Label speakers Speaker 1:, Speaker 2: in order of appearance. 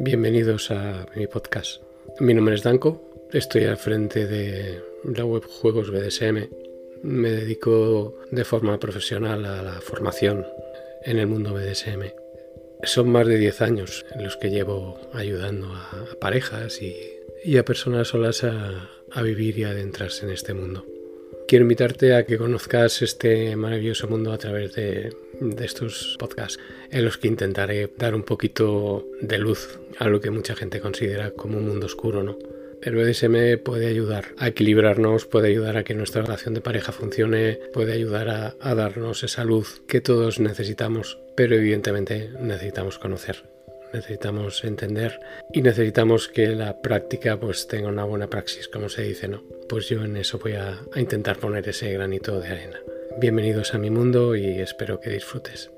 Speaker 1: Bienvenidos a mi podcast. Mi nombre es Danko, estoy al frente de la web Juegos BDSM. Me dedico de forma profesional a la formación en el mundo BDSM. Son más de 10 años los que llevo ayudando a parejas y, a personas solas a, vivir y adentrarse en este mundo. Quiero invitarte a que conozcas este maravilloso mundo a través de, estos podcasts, en los que intentaré dar un poquito de luz a lo que mucha gente considera como un mundo oscuro, ¿no? El BDSM puede ayudar a equilibrarnos, puede ayudar a que nuestra relación de pareja funcione, puede ayudar a, darnos esa luz que todos necesitamos, pero evidentemente necesitamos conocer necesitamos entender y necesitamos que la práctica pues tenga una buena praxis, como se dice, ¿no? Pues yo en eso voy a, intentar poner ese granito de arena. Bienvenidos a mi mundo y espero que disfrutes.